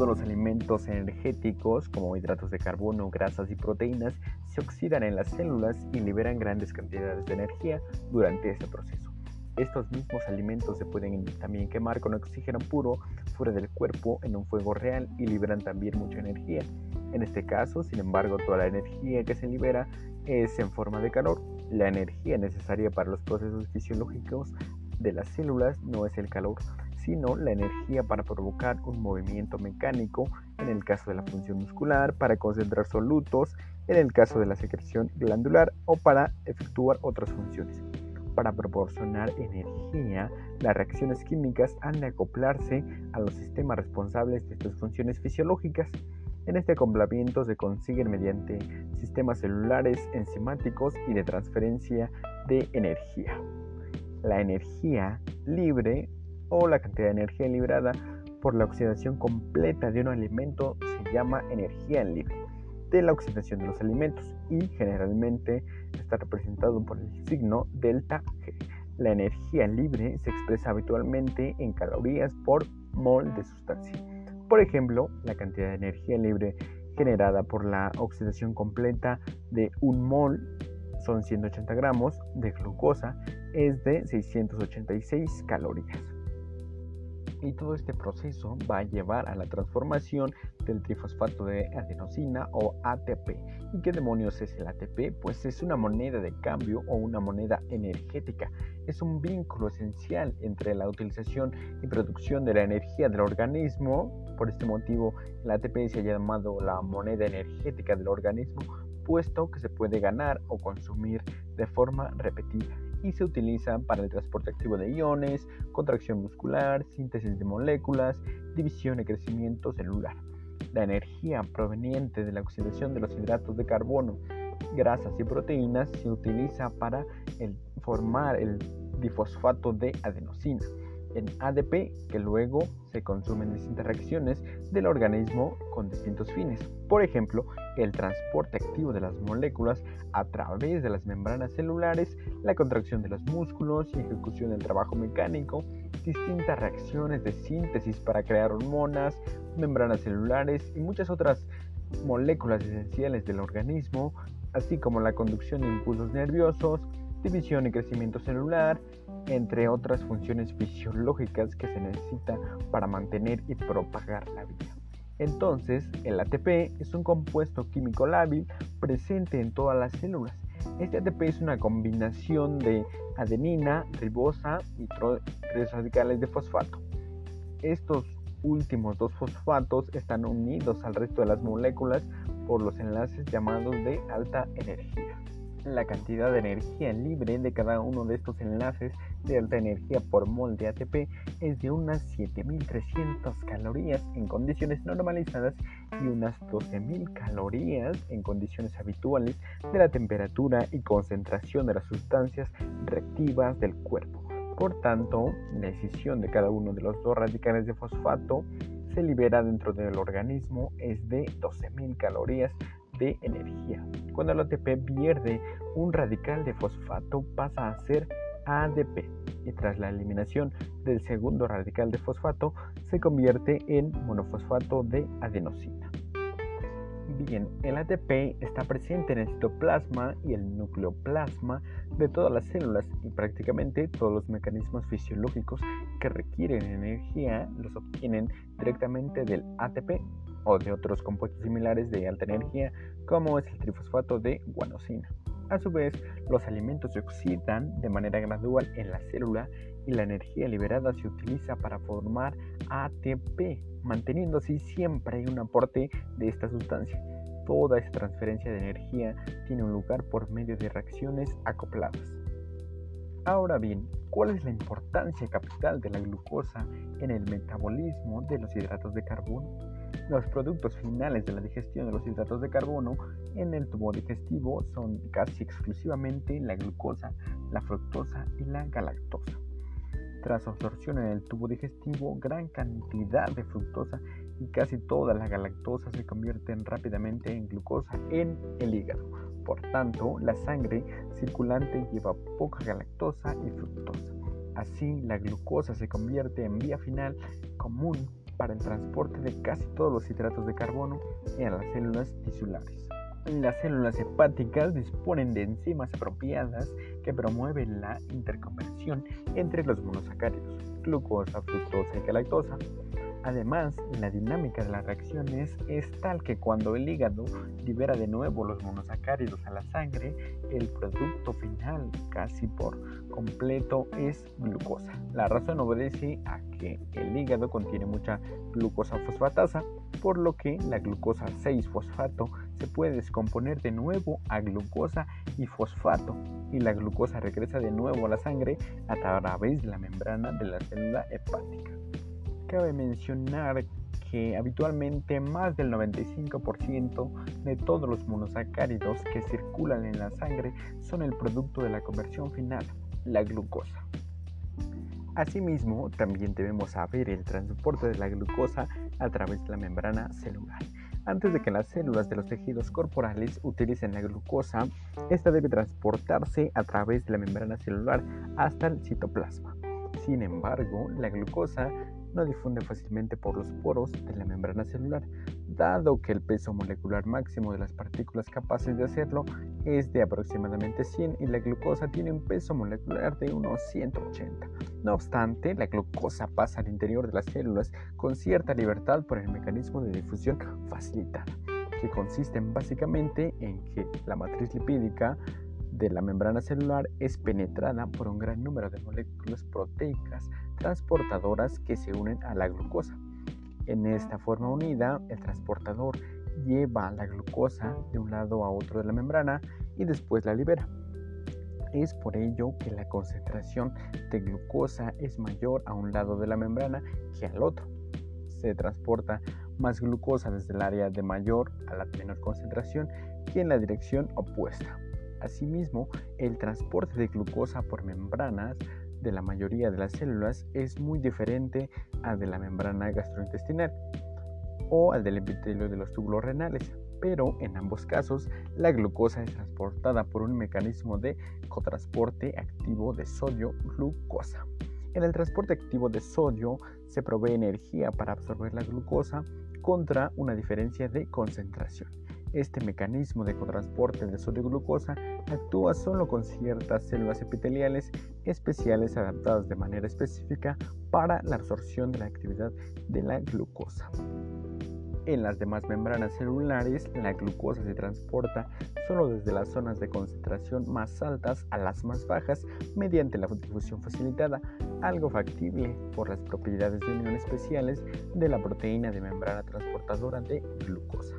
Todos los alimentos energéticos, como hidratos de carbono, grasas y proteínas, se oxidan en las células y liberan grandes cantidades de energía durante este proceso. Estos mismos alimentos se pueden también quemar con oxígeno puro fuera del cuerpo en un fuego real y liberan también mucha energía. En este caso, sin embargo, toda la energía que se libera es en forma de calor. La energía necesaria para los procesos fisiológicos de las células no es el calor, sino la energía para provocar un movimiento mecánico, en el caso de la función muscular, para concentrar solutos, en el caso de la secreción glandular o para efectuar otras funciones. Para proporcionar energía, las reacciones químicas han de acoplarse a los sistemas responsables de estas funciones fisiológicas. En este acoplamiento se consiguen mediante sistemas celulares enzimáticos y de transferencia de energía. La energía libre o la cantidad de energía liberada por la oxidación completa de un alimento se llama energía libre de la oxidación de los alimentos y generalmente está representado por el signo delta G. La energía libre se expresa habitualmente en calorías por mol de sustancia. Por ejemplo, la cantidad de energía libre generada por la oxidación completa de un mol son 180 gramos de glucosa es de 686 calorías y todo este proceso va a llevar a la transformación del trifosfato de adenosina o ATP. ¿Y qué demonios es el ATP? Pues es una moneda de cambio o una moneda energética. Es un vínculo esencial entre la utilización y producción de la energía del organismo. Por este motivo, el ATP se ha llamado la moneda energética del organismo, puesto que se puede ganar o consumir de forma repetida y se utiliza para el transporte activo de iones, contracción muscular, síntesis de moléculas, división y crecimiento celular. La energía proveniente de la oxidación de los hidratos de carbono, grasas y proteínas se utiliza para formar el difosfato de adenosina en ADP que luego se consumen en distintas reacciones del organismo con distintos fines. Por ejemplo, el transporte activo de las moléculas a través de las membranas celulares, la contracción de los músculos y ejecución del trabajo mecánico, distintas reacciones de síntesis para crear hormonas, membranas celulares y muchas otras moléculas esenciales del organismo, así como la conducción de impulsos nerviosos, división y crecimiento celular, entre otras funciones fisiológicas que se necesitan para mantener y propagar la vida. Entonces, el ATP es un compuesto químico lábil presente en todas las células. Este ATP es una combinación de adenina, ribosa y tres radicales de fosfato. Estos últimos dos fosfatos están unidos al resto de las moléculas por los enlaces llamados de alta energía. La cantidad de energía libre de cada uno de estos enlaces de alta energía por mol de ATP es de unas 7300 calorías en condiciones normalizadas y unas 12000 calorías en condiciones habituales de la temperatura y concentración de las sustancias reactivas del cuerpo. Por tanto, la decisión de cada uno de los dos radicales de fosfato se libera dentro del organismo es de 12.000 calorías de energía. Cuando el ATP pierde un radical de fosfato pasa a ser ADP y tras la eliminación del segundo radical de fosfato se convierte en monofosfato de adenosina. Bien, el ATP está presente en el citoplasma y el nucleoplasma de todas las células y prácticamente todos los mecanismos fisiológicos que requieren energía los obtienen directamente del ATP o de otros compuestos similares de alta energía como es el trifosfato de guanosina. A su vez, los alimentos se oxidan de manera gradual en la célula y la energía liberada se utiliza para formar ATP, manteniendo así siempre un aporte de esta sustancia. Toda esta transferencia de energía tiene un lugar por medio de reacciones acopladas. Ahora bien, ¿cuál es la importancia capital de la glucosa en el metabolismo de los hidratos de carbono? Los productos finales de la digestión de los hidratos de carbono en el tubo digestivo son casi exclusivamente la glucosa, la fructosa y la galactosa. Tras absorción en el tubo digestivo, gran cantidad de fructosa y casi toda la galactosa se convierten rápidamente en glucosa en el hígado. Por tanto, la sangre circulante lleva poca galactosa y fructosa. Así, la glucosa se convierte en vía final común para el transporte de casi todos los hidratos de carbono en las células tisulares. Las células hepáticas disponen de enzimas apropiadas que promueven la interconversión entre los monosacáridos, glucosa, fructosa y galactosa. Además, la dinámica de las reacciones es tal que cuando el hígado libera de nuevo los monosacáridos a la sangre, el producto final casi por completo es glucosa. La razón obedece a que el hígado contiene mucha glucosa fosfatasa, por lo que la glucosa 6-fosfato se puede descomponer de nuevo a glucosa y fosfato y la glucosa regresa de nuevo a la sangre a través de la membrana de la célula hepática. Cabe mencionar que habitualmente más del 95% de todos los monosacáridos que circulan en la sangre son el producto de la conversión final, la glucosa. Asimismo, también debemos saber el transporte de la glucosa a través de la membrana celular. Antes de que las células de los tejidos corporales utilicen la glucosa, esta debe transportarse a través de la membrana celular hasta el citoplasma. Sin embargo, la glucosa no difunde fácilmente por los poros de la membrana celular, dado que el peso molecular máximo de las partículas capaces de hacerlo es de aproximadamente 100 y la glucosa tiene un peso molecular de unos 180. No obstante, la glucosa pasa al interior de las células con cierta libertad por el mecanismo de difusión facilitada, que consiste básicamente en que la matriz lipídica de la membrana celular es penetrada por un gran número de moléculas proteicas transportadoras que se unen a la glucosa. En esta forma unida, el transportador lleva la glucosa de un lado a otro de la membrana y después la libera. Es por ello que la concentración de glucosa es mayor a un lado de la membrana que al otro. Se transporta más glucosa desde el área de mayor a la menor concentración que en la dirección opuesta. Asimismo, el transporte de glucosa por membranas de la mayoría de las células es muy diferente al de la membrana gastrointestinal o al del epitelio de los túbulos renales, pero en ambos casos la glucosa es transportada por un mecanismo de cotransporte activo de sodio-glucosa. En el transporte activo de sodio se provee energía para absorber la glucosa contra una diferencia de concentración. Este mecanismo de cotransporte de sodio-glucosa actúa solo con ciertas células epiteliales especiales adaptadas de manera específica para la absorción de la actividad de la glucosa. En las demás membranas celulares, la glucosa se transporta solo desde las zonas de concentración más altas a las más bajas mediante la difusión facilitada, algo factible por las propiedades de unión especiales de la proteína de membrana transportadora de glucosa.